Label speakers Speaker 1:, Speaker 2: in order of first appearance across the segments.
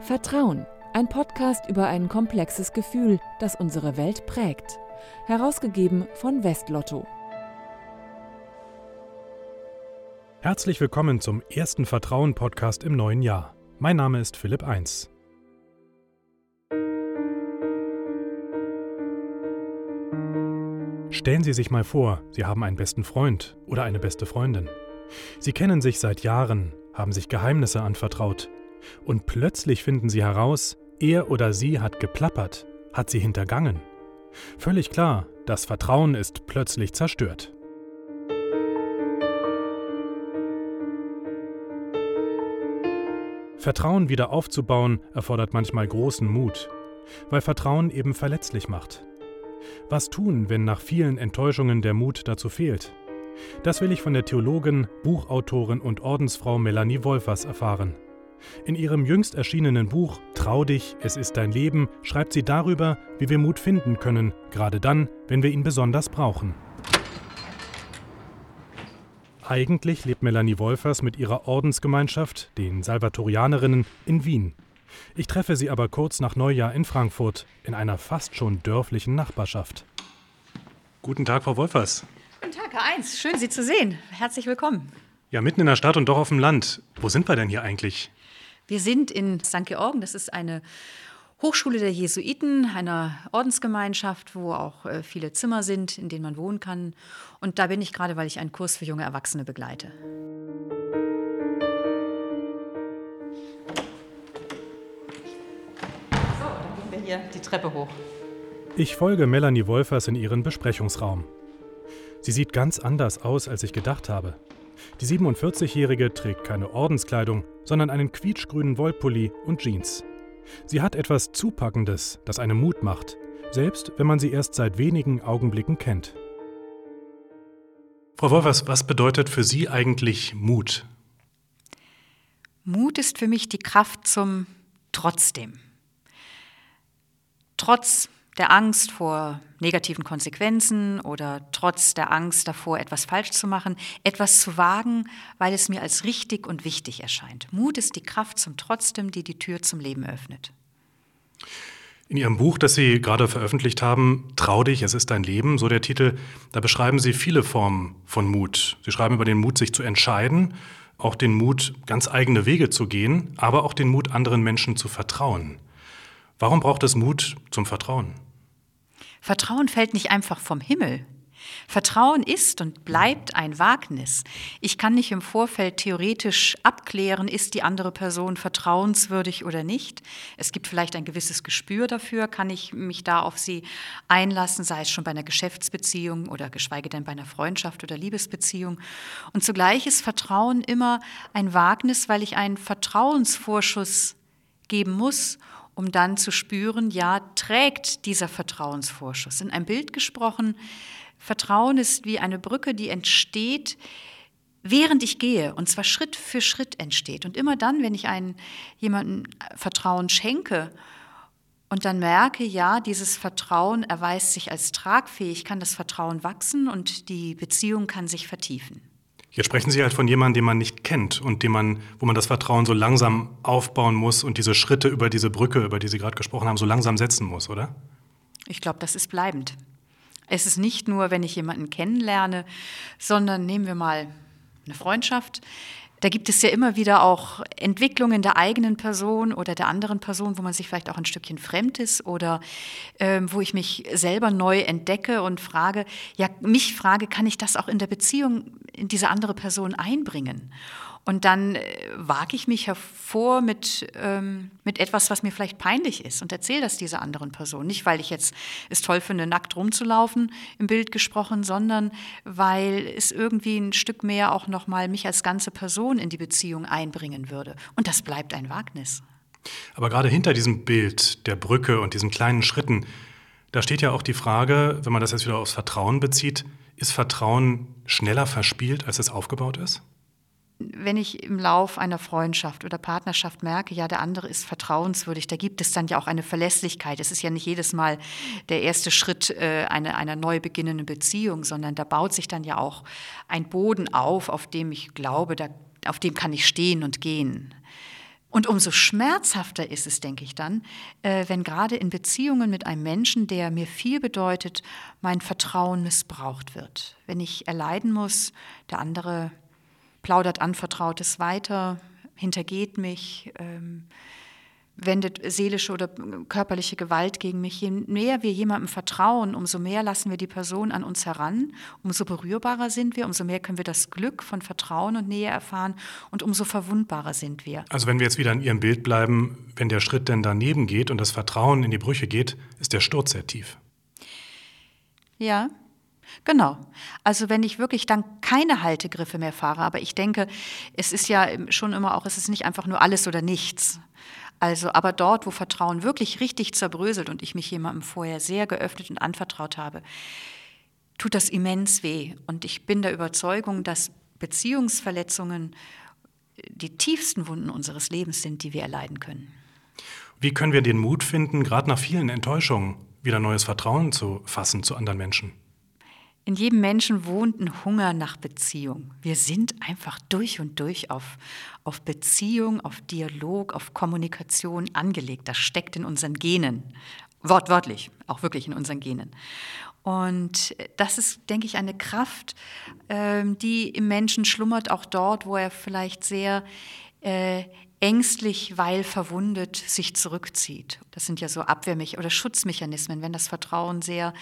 Speaker 1: Vertrauen, ein Podcast über ein komplexes Gefühl, das unsere Welt prägt. Herausgegeben von Westlotto.
Speaker 2: Herzlich willkommen zum ersten Vertrauen-Podcast im neuen Jahr. Mein Name ist Philipp Eins. Stellen Sie sich mal vor, Sie haben einen besten Freund oder eine beste Freundin. Sie kennen sich seit Jahren, haben sich Geheimnisse anvertraut. Und plötzlich finden Sie heraus, er oder sie hat geplappert, hat sie hintergangen. Völlig klar, das Vertrauen ist plötzlich zerstört. Vertrauen wieder aufzubauen erfordert manchmal großen Mut, weil Vertrauen eben verletzlich macht. Was tun, wenn nach vielen Enttäuschungen der Mut dazu fehlt? Das will ich von der Theologin, Buchautorin und Ordensfrau Melanie Wolfers erfahren. In ihrem jüngst erschienenen Buch Trau dich, es ist dein Leben schreibt sie darüber, wie wir Mut finden können, gerade dann, wenn wir ihn besonders brauchen. Eigentlich lebt Melanie Wolfers mit ihrer Ordensgemeinschaft, den Salvatorianerinnen, in Wien. Ich treffe sie aber kurz nach Neujahr in Frankfurt, in einer fast schon dörflichen Nachbarschaft. Guten Tag, Frau Wolfers.
Speaker 3: Guten Tag, Herr Eins. Schön, Sie zu sehen. Herzlich willkommen.
Speaker 2: Ja, mitten in der Stadt und doch auf dem Land. Wo sind wir denn hier eigentlich?
Speaker 3: Wir sind in St. Georgen. Das ist eine Hochschule der Jesuiten, einer Ordensgemeinschaft, wo auch äh, viele Zimmer sind, in denen man wohnen kann. Und da bin ich gerade, weil ich einen Kurs für junge Erwachsene begleite. So, dann gehen wir hier die Treppe hoch.
Speaker 2: Ich folge Melanie Wolfers in ihren Besprechungsraum. Sie sieht ganz anders aus, als ich gedacht habe. Die 47-Jährige trägt keine Ordenskleidung, sondern einen quietschgrünen Wollpulli und Jeans. Sie hat etwas Zupackendes, das einem Mut macht, selbst wenn man sie erst seit wenigen Augenblicken kennt. Frau Wolfers, was bedeutet für Sie eigentlich Mut?
Speaker 3: Mut ist für mich die Kraft zum Trotzdem. Trotz der Angst vor negativen Konsequenzen oder trotz der Angst davor, etwas falsch zu machen, etwas zu wagen, weil es mir als richtig und wichtig erscheint. Mut ist die Kraft zum Trotzdem, die die Tür zum Leben öffnet.
Speaker 2: In Ihrem Buch, das Sie gerade veröffentlicht haben, Trau dich, es ist dein Leben, so der Titel, da beschreiben Sie viele Formen von Mut. Sie schreiben über den Mut, sich zu entscheiden, auch den Mut, ganz eigene Wege zu gehen, aber auch den Mut, anderen Menschen zu vertrauen. Warum braucht es Mut zum Vertrauen?
Speaker 3: Vertrauen fällt nicht einfach vom Himmel. Vertrauen ist und bleibt ein Wagnis. Ich kann nicht im Vorfeld theoretisch abklären, ist die andere Person vertrauenswürdig oder nicht. Es gibt vielleicht ein gewisses Gespür dafür, kann ich mich da auf sie einlassen, sei es schon bei einer Geschäftsbeziehung oder geschweige denn bei einer Freundschaft oder Liebesbeziehung. Und zugleich ist Vertrauen immer ein Wagnis, weil ich einen Vertrauensvorschuss geben muss um dann zu spüren, ja, trägt dieser Vertrauensvorschuss. In einem Bild gesprochen, Vertrauen ist wie eine Brücke, die entsteht, während ich gehe, und zwar Schritt für Schritt entsteht. Und immer dann, wenn ich einen, jemandem Vertrauen schenke und dann merke, ja, dieses Vertrauen erweist sich als tragfähig, kann das Vertrauen wachsen und die Beziehung kann sich vertiefen.
Speaker 2: Jetzt sprechen Sie halt von jemandem, den man nicht kennt und dem man, wo man das Vertrauen so langsam aufbauen muss und diese Schritte über diese Brücke, über die Sie gerade gesprochen haben, so langsam setzen muss, oder?
Speaker 3: Ich glaube, das ist bleibend. Es ist nicht nur, wenn ich jemanden kennenlerne, sondern nehmen wir mal eine Freundschaft. Da gibt es ja immer wieder auch Entwicklungen der eigenen Person oder der anderen Person, wo man sich vielleicht auch ein Stückchen fremd ist oder ähm, wo ich mich selber neu entdecke und frage, ja, mich frage, kann ich das auch in der Beziehung in diese andere Person einbringen? Und dann äh, wage ich mich hervor mit, ähm, mit etwas, was mir vielleicht peinlich ist und erzähle das dieser anderen Person. Nicht, weil ich jetzt es toll finde, nackt rumzulaufen, im Bild gesprochen, sondern weil es irgendwie ein Stück mehr auch nochmal mich als ganze Person in die Beziehung einbringen würde. Und das bleibt ein Wagnis.
Speaker 2: Aber gerade hinter diesem Bild der Brücke und diesen kleinen Schritten, da steht ja auch die Frage, wenn man das jetzt wieder aufs Vertrauen bezieht, ist Vertrauen schneller verspielt, als es aufgebaut ist?
Speaker 3: Wenn ich im Lauf einer Freundschaft oder Partnerschaft merke, ja, der andere ist vertrauenswürdig, da gibt es dann ja auch eine Verlässlichkeit. Es ist ja nicht jedes Mal der erste Schritt äh, einer, einer neu beginnenden Beziehung, sondern da baut sich dann ja auch ein Boden auf, auf dem ich glaube, da, auf dem kann ich stehen und gehen. Und umso schmerzhafter ist es, denke ich dann, äh, wenn gerade in Beziehungen mit einem Menschen, der mir viel bedeutet, mein Vertrauen missbraucht wird. Wenn ich erleiden muss, der andere plaudert Anvertrautes weiter, hintergeht mich, ähm, wendet seelische oder körperliche Gewalt gegen mich. Je mehr wir jemandem vertrauen, umso mehr lassen wir die Person an uns heran, umso berührbarer sind wir, umso mehr können wir das Glück von Vertrauen und Nähe erfahren und umso verwundbarer sind wir.
Speaker 2: Also wenn wir jetzt wieder in Ihrem Bild bleiben, wenn der Schritt denn daneben geht und das Vertrauen in die Brüche geht, ist der Sturz sehr tief.
Speaker 3: Ja, Genau. Also wenn ich wirklich dann keine Haltegriffe mehr fahre, aber ich denke, es ist ja schon immer auch, es ist nicht einfach nur alles oder nichts. Also, aber dort, wo Vertrauen wirklich richtig zerbröselt und ich mich jemandem vorher sehr geöffnet und anvertraut habe, tut das immens weh. Und ich bin der Überzeugung, dass Beziehungsverletzungen die tiefsten Wunden unseres Lebens sind, die wir erleiden können.
Speaker 2: Wie können wir den Mut finden, gerade nach vielen Enttäuschungen wieder neues Vertrauen zu fassen zu anderen Menschen?
Speaker 3: In jedem Menschen wohnt ein Hunger nach Beziehung. Wir sind einfach durch und durch auf, auf Beziehung, auf Dialog, auf Kommunikation angelegt. Das steckt in unseren Genen. Wortwörtlich, auch wirklich in unseren Genen. Und das ist, denke ich, eine Kraft, ähm, die im Menschen schlummert, auch dort, wo er vielleicht sehr äh, ängstlich, weil verwundet sich zurückzieht. Das sind ja so Abwehrmech oder Schutzmechanismen, wenn das Vertrauen sehr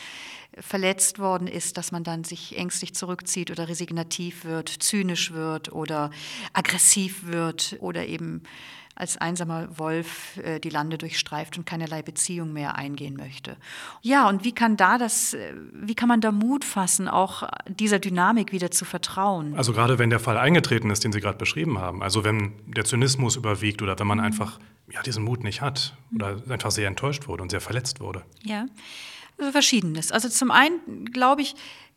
Speaker 3: verletzt worden ist, dass man dann sich ängstlich zurückzieht oder resignativ wird, zynisch wird oder aggressiv wird oder eben als einsamer Wolf äh, die Lande durchstreift und keinerlei Beziehung mehr eingehen möchte. Ja, und wie kann da das, äh, wie kann man da Mut fassen, auch dieser Dynamik wieder zu vertrauen?
Speaker 2: Also gerade wenn der Fall eingetreten ist, den Sie gerade beschrieben haben, also wenn der Zynismus überwiegt oder wenn man einfach ja, diesen Mut nicht hat oder einfach sehr enttäuscht wurde und sehr verletzt wurde.
Speaker 3: Ja, also verschiedenes. Also zum einen glaube ich,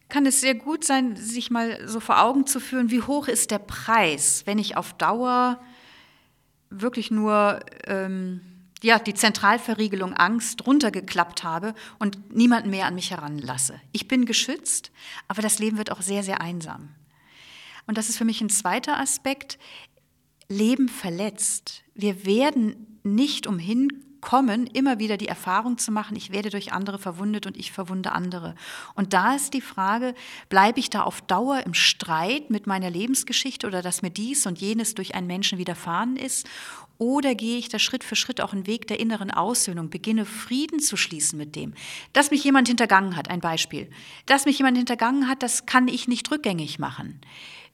Speaker 3: kann es sehr gut sein, sich mal so vor Augen zu führen, wie hoch ist der Preis, wenn ich auf Dauer wirklich nur ähm, ja, die Zentralverriegelung Angst runtergeklappt habe und niemanden mehr an mich heranlasse. Ich bin geschützt, aber das Leben wird auch sehr, sehr einsam. Und das ist für mich ein zweiter Aspekt. Leben verletzt. Wir werden nicht umhin kommen, immer wieder die Erfahrung zu machen, ich werde durch andere verwundet und ich verwunde andere. Und da ist die Frage, bleibe ich da auf Dauer im Streit mit meiner Lebensgeschichte oder dass mir dies und jenes durch einen Menschen widerfahren ist? Oder gehe ich da Schritt für Schritt auch einen Weg der inneren Aussöhnung, beginne Frieden zu schließen mit dem? Dass mich jemand hintergangen hat, ein Beispiel. Dass mich jemand hintergangen hat, das kann ich nicht rückgängig machen.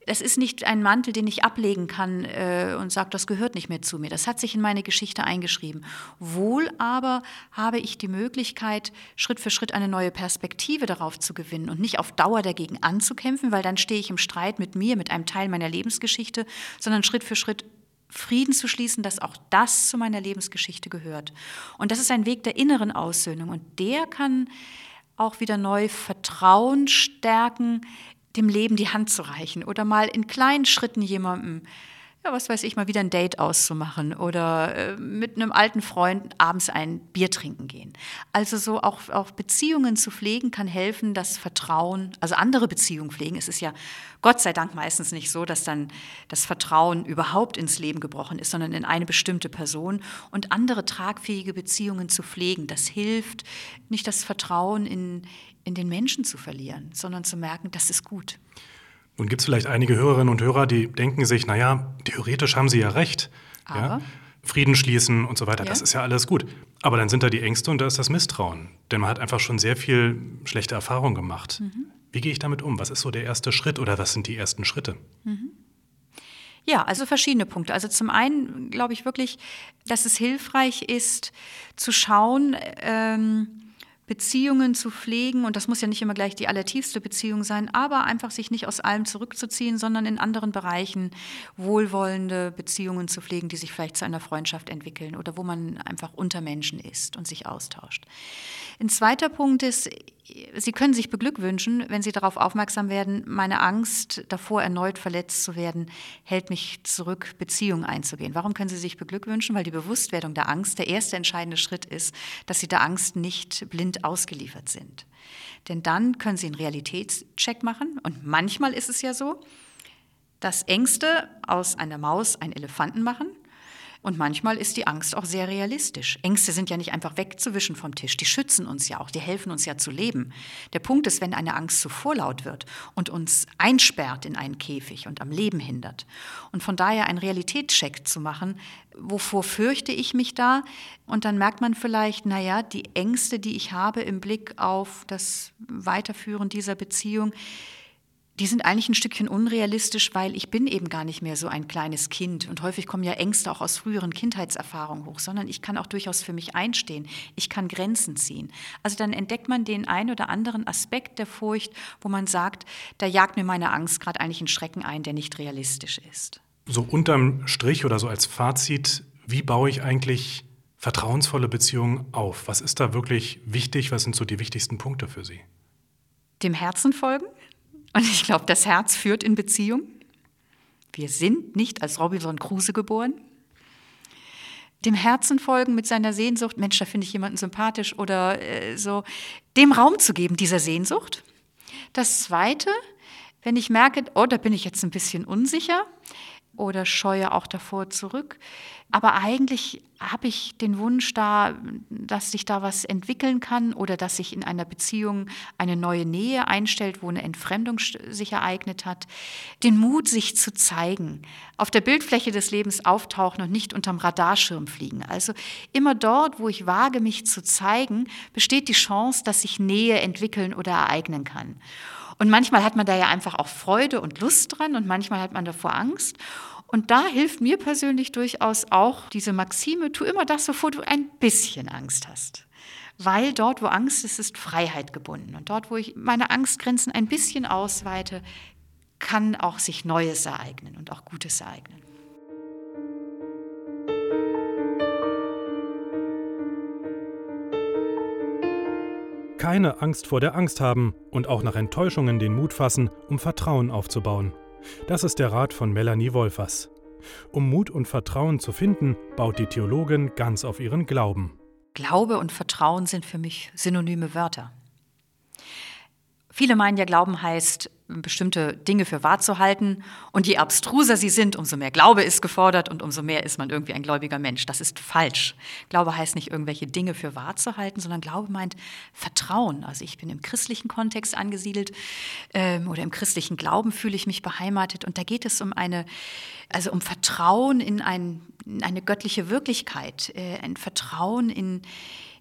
Speaker 3: Das ist nicht ein Mantel, den ich ablegen kann äh, und sage, das gehört nicht mehr zu mir. Das hat sich in meine Geschichte eingeschrieben. Wohl aber habe ich die Möglichkeit, Schritt für Schritt eine neue Perspektive darauf zu gewinnen und nicht auf Dauer dagegen anzukämpfen, weil dann stehe ich im Streit mit mir, mit einem Teil meiner Lebensgeschichte, sondern Schritt für Schritt Frieden zu schließen, dass auch das zu meiner Lebensgeschichte gehört. Und das ist ein Weg der inneren Aussöhnung und der kann auch wieder neu Vertrauen stärken dem Leben die Hand zu reichen oder mal in kleinen Schritten jemandem, ja, was weiß ich, mal wieder ein Date auszumachen oder äh, mit einem alten Freund abends ein Bier trinken gehen. Also so auch, auch Beziehungen zu pflegen kann helfen, das Vertrauen, also andere Beziehungen pflegen. Es ist ja Gott sei Dank meistens nicht so, dass dann das Vertrauen überhaupt ins Leben gebrochen ist, sondern in eine bestimmte Person und andere tragfähige Beziehungen zu pflegen. Das hilft, nicht das Vertrauen in, in den Menschen zu verlieren, sondern zu merken, das ist gut.
Speaker 2: Nun gibt es vielleicht einige Hörerinnen und Hörer, die denken sich, naja, theoretisch haben sie ja recht. Ja? Frieden schließen und so weiter, ja. das ist ja alles gut. Aber dann sind da die Ängste und da ist das Misstrauen. Denn man hat einfach schon sehr viel schlechte Erfahrungen gemacht. Mhm. Wie gehe ich damit um? Was ist so der erste Schritt oder was sind die ersten Schritte? Mhm.
Speaker 3: Ja, also verschiedene Punkte. Also zum einen glaube ich wirklich, dass es hilfreich ist, zu schauen, ähm, Beziehungen zu pflegen, und das muss ja nicht immer gleich die allertiefste Beziehung sein, aber einfach sich nicht aus allem zurückzuziehen, sondern in anderen Bereichen wohlwollende Beziehungen zu pflegen, die sich vielleicht zu einer Freundschaft entwickeln oder wo man einfach unter Menschen ist und sich austauscht. Ein zweiter Punkt ist, Sie können sich beglückwünschen, wenn Sie darauf aufmerksam werden, meine Angst davor, erneut verletzt zu werden, hält mich zurück, Beziehungen einzugehen. Warum können Sie sich beglückwünschen? Weil die Bewusstwerdung der Angst der erste entscheidende Schritt ist, dass Sie der Angst nicht blind ausgeliefert sind. Denn dann können Sie einen Realitätscheck machen. Und manchmal ist es ja so, dass Ängste aus einer Maus einen Elefanten machen Und manchmal ist die Angst auch sehr realistisch. Ängste sind ja nicht einfach wegzuwischen vom Tisch. Die schützen uns ja auch, die helfen uns ja zu leben. Der Punkt ist, wenn eine Angst zu vorlaut wird und uns einsperrt in einen Käfig und am Leben hindert. Und von daher einen Realitätscheck zu machen, wovor fürchte ich mich da? Und dann merkt man vielleicht, naja, die Ängste, die ich habe im Blick auf das Weiterführen dieser Beziehung, die sind eigentlich ein Stückchen unrealistisch, weil ich bin eben gar nicht mehr so ein kleines Kind. Und häufig kommen ja Ängste auch aus früheren Kindheitserfahrungen hoch, sondern ich kann auch durchaus für mich einstehen. Ich kann Grenzen ziehen. Also dann entdeckt man den einen oder anderen Aspekt der Furcht, wo man sagt, da jagt mir meine Angst gerade eigentlich einen Schrecken ein, der nicht realistisch ist.
Speaker 2: So unterm Strich oder so als Fazit, wie baue ich eigentlich vertrauensvolle Beziehungen auf? Was ist da wirklich wichtig? Was sind so die wichtigsten Punkte für Sie?
Speaker 3: Dem Herzen folgen und ich glaube, das Herz führt in Beziehung. Wir sind nicht als Robinson Crusoe geboren. Dem Herzen folgen mit seiner Sehnsucht, Mensch, da finde ich jemanden sympathisch oder äh, so, dem Raum zu geben, dieser Sehnsucht. Das Zweite, wenn ich merke, oh, da bin ich jetzt ein bisschen unsicher, oder scheue auch davor zurück. Aber eigentlich habe ich den Wunsch da, dass sich da was entwickeln kann oder dass sich in einer Beziehung eine neue Nähe einstellt, wo eine Entfremdung sich ereignet hat. Den Mut, sich zu zeigen, auf der Bildfläche des Lebens auftauchen und nicht unterm Radarschirm fliegen. Also immer dort, wo ich wage, mich zu zeigen, besteht die Chance, dass sich Nähe entwickeln oder ereignen kann. Und manchmal hat man da ja einfach auch Freude und Lust dran und manchmal hat man davor Angst. Und da hilft mir persönlich durchaus auch diese Maxime, tu immer das, wovor du ein bisschen Angst hast. Weil dort, wo Angst ist, ist Freiheit gebunden. Und dort, wo ich meine Angstgrenzen ein bisschen ausweite, kann auch sich Neues ereignen und auch Gutes ereignen.
Speaker 2: Keine Angst vor der Angst haben und auch nach Enttäuschungen den Mut fassen, um Vertrauen aufzubauen. Das ist der Rat von Melanie Wolfers. Um Mut und Vertrauen zu finden, baut die Theologin ganz auf ihren Glauben.
Speaker 3: Glaube und Vertrauen sind für mich synonyme Wörter. Viele meinen ja, Glauben heißt, bestimmte Dinge für wahr zu halten. Und je abstruser sie sind, umso mehr Glaube ist gefordert und umso mehr ist man irgendwie ein gläubiger Mensch. Das ist falsch. Glaube heißt nicht, irgendwelche Dinge für wahr zu halten, sondern Glaube meint Vertrauen. Also ich bin im christlichen Kontext angesiedelt ähm, oder im christlichen Glauben fühle ich mich beheimatet. Und da geht es um eine, also um Vertrauen in, ein, in eine göttliche Wirklichkeit, äh, ein Vertrauen in,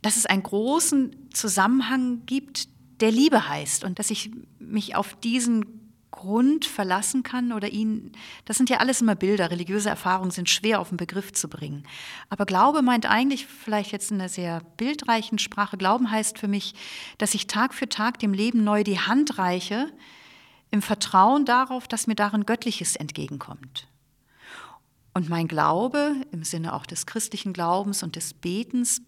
Speaker 3: dass es einen großen Zusammenhang gibt, der Liebe heißt und dass ich mich auf diesen Grund verlassen kann oder ihn, das sind ja alles immer Bilder, religiöse Erfahrungen sind schwer auf den Begriff zu bringen. Aber Glaube meint eigentlich, vielleicht jetzt in einer sehr bildreichen Sprache, Glauben heißt für mich, dass ich Tag für Tag dem Leben neu die Hand reiche, im Vertrauen darauf, dass mir darin Göttliches entgegenkommt. Und mein Glaube, im Sinne auch des christlichen Glaubens und des Betens,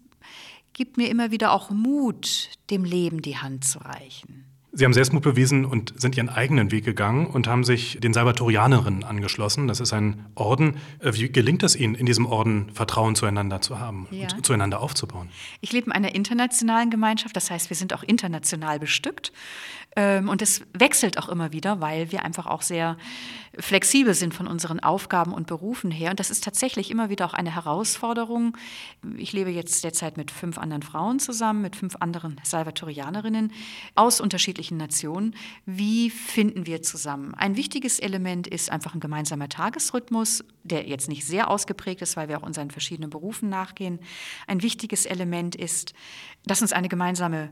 Speaker 3: gibt mir immer wieder auch Mut, dem Leben die Hand zu reichen.
Speaker 2: Sie haben Selbstmut bewiesen und sind Ihren eigenen Weg gegangen und haben sich den Salvatorianerinnen angeschlossen. Das ist ein Orden. Äh, wie gelingt es Ihnen, in diesem Orden Vertrauen zueinander zu haben ja. und zueinander aufzubauen?
Speaker 3: Ich lebe in einer internationalen Gemeinschaft, das heißt, wir sind auch international bestückt. Ähm, und es wechselt auch immer wieder, weil wir einfach auch sehr flexibel sind von unseren Aufgaben und Berufen her. Und das ist tatsächlich immer wieder auch eine Herausforderung. Ich lebe jetzt derzeit mit fünf anderen Frauen zusammen, mit fünf anderen Salvatorianerinnen aus unterschiedlichen Nationen. Wie finden wir zusammen? Ein wichtiges Element ist einfach ein gemeinsamer Tagesrhythmus, der jetzt nicht sehr ausgeprägt ist, weil wir auch unseren verschiedenen Berufen nachgehen. Ein wichtiges Element ist, dass uns eine gemeinsame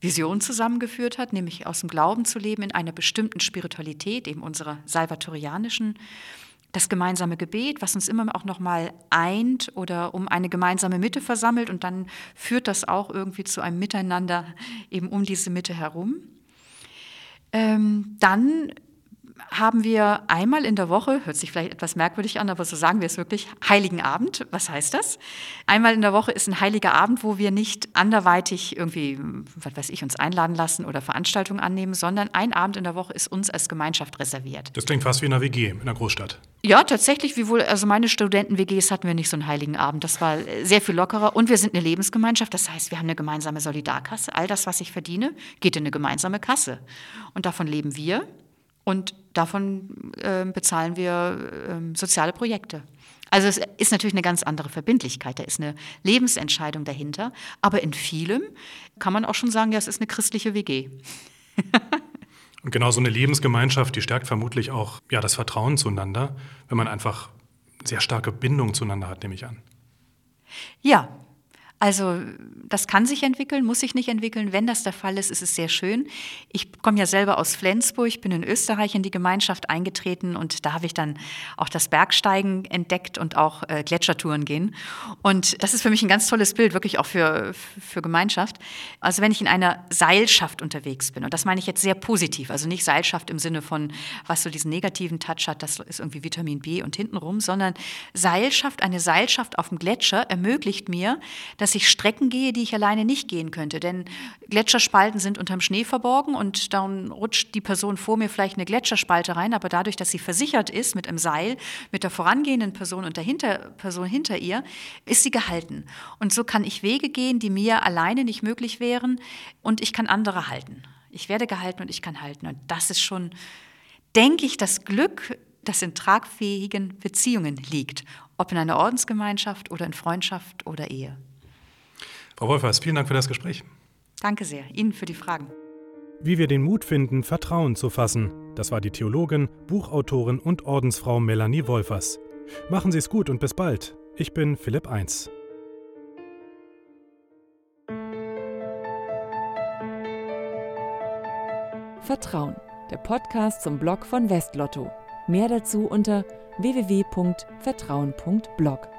Speaker 3: Vision zusammengeführt hat, nämlich aus dem Glauben zu leben in einer bestimmten Spiritualität, eben unserer salvatorianischen, das gemeinsame Gebet, was uns immer auch noch mal eint oder um eine gemeinsame Mitte versammelt und dann führt das auch irgendwie zu einem Miteinander eben um diese Mitte herum. Ähm, dann haben wir einmal in der Woche, hört sich vielleicht etwas merkwürdig an, aber so sagen wir es wirklich, Heiligen Abend. Was heißt das? Einmal in der Woche ist ein heiliger Abend, wo wir nicht anderweitig irgendwie, was weiß ich, uns einladen lassen oder Veranstaltungen annehmen, sondern ein Abend in der Woche ist uns als Gemeinschaft reserviert.
Speaker 2: Das klingt fast wie in einer WG in einer Großstadt.
Speaker 3: Ja, tatsächlich, wie wohl, also meine Studenten-WGs hatten wir nicht so einen heiligen Abend. Das war sehr viel lockerer. Und wir sind eine Lebensgemeinschaft. Das heißt, wir haben eine gemeinsame Solidarkasse. All das, was ich verdiene, geht in eine gemeinsame Kasse. Und davon leben wir. Und davon äh, bezahlen wir äh, soziale Projekte. Also es ist natürlich eine ganz andere Verbindlichkeit, da ist eine Lebensentscheidung dahinter. Aber in vielem kann man auch schon sagen, ja, es ist eine christliche WG.
Speaker 2: Und genau so eine Lebensgemeinschaft, die stärkt vermutlich auch ja, das Vertrauen zueinander, wenn man einfach sehr starke Bindung zueinander hat, nehme ich an.
Speaker 3: Ja, also das kann sich entwickeln, muss sich nicht entwickeln. Wenn das der Fall ist, ist es sehr schön. Ich komme ja selber aus Flensburg, bin in Österreich in die Gemeinschaft eingetreten und da habe ich dann auch das Bergsteigen entdeckt und auch äh, Gletschertouren gehen. Und das ist für mich ein ganz tolles Bild, wirklich auch für, für Gemeinschaft. Also wenn ich in einer Seilschaft unterwegs bin, und das meine ich jetzt sehr positiv, also nicht Seilschaft im Sinne von, was so diesen negativen Touch hat, das ist irgendwie Vitamin B und hintenrum, sondern Seilschaft, eine Seilschaft auf dem Gletscher ermöglicht mir, dass ich Strecken gehe, die ich alleine nicht gehen könnte. Denn Gletscherspalten sind unterm Schnee verborgen und dann rutscht die Person vor mir vielleicht eine Gletscherspalte rein, aber dadurch, dass sie versichert ist mit einem Seil, mit der vorangehenden Person und der hinter Person hinter ihr, ist sie gehalten. Und so kann ich Wege gehen, die mir alleine nicht möglich wären und ich kann andere halten. Ich werde gehalten und ich kann halten. Und das ist schon, denke ich, das Glück, das in tragfähigen Beziehungen liegt, ob in einer Ordensgemeinschaft oder in Freundschaft oder Ehe.
Speaker 2: Frau Wolfers, vielen Dank für das Gespräch.
Speaker 3: Danke sehr, Ihnen für die Fragen.
Speaker 2: Wie wir den Mut finden, Vertrauen zu fassen, das war die Theologin, Buchautorin und Ordensfrau Melanie Wolfers. Machen Sie es gut und bis bald. Ich bin Philipp Eins.
Speaker 1: Vertrauen, der Podcast zum Blog von Westlotto. Mehr dazu unter www.vertrauen.blog.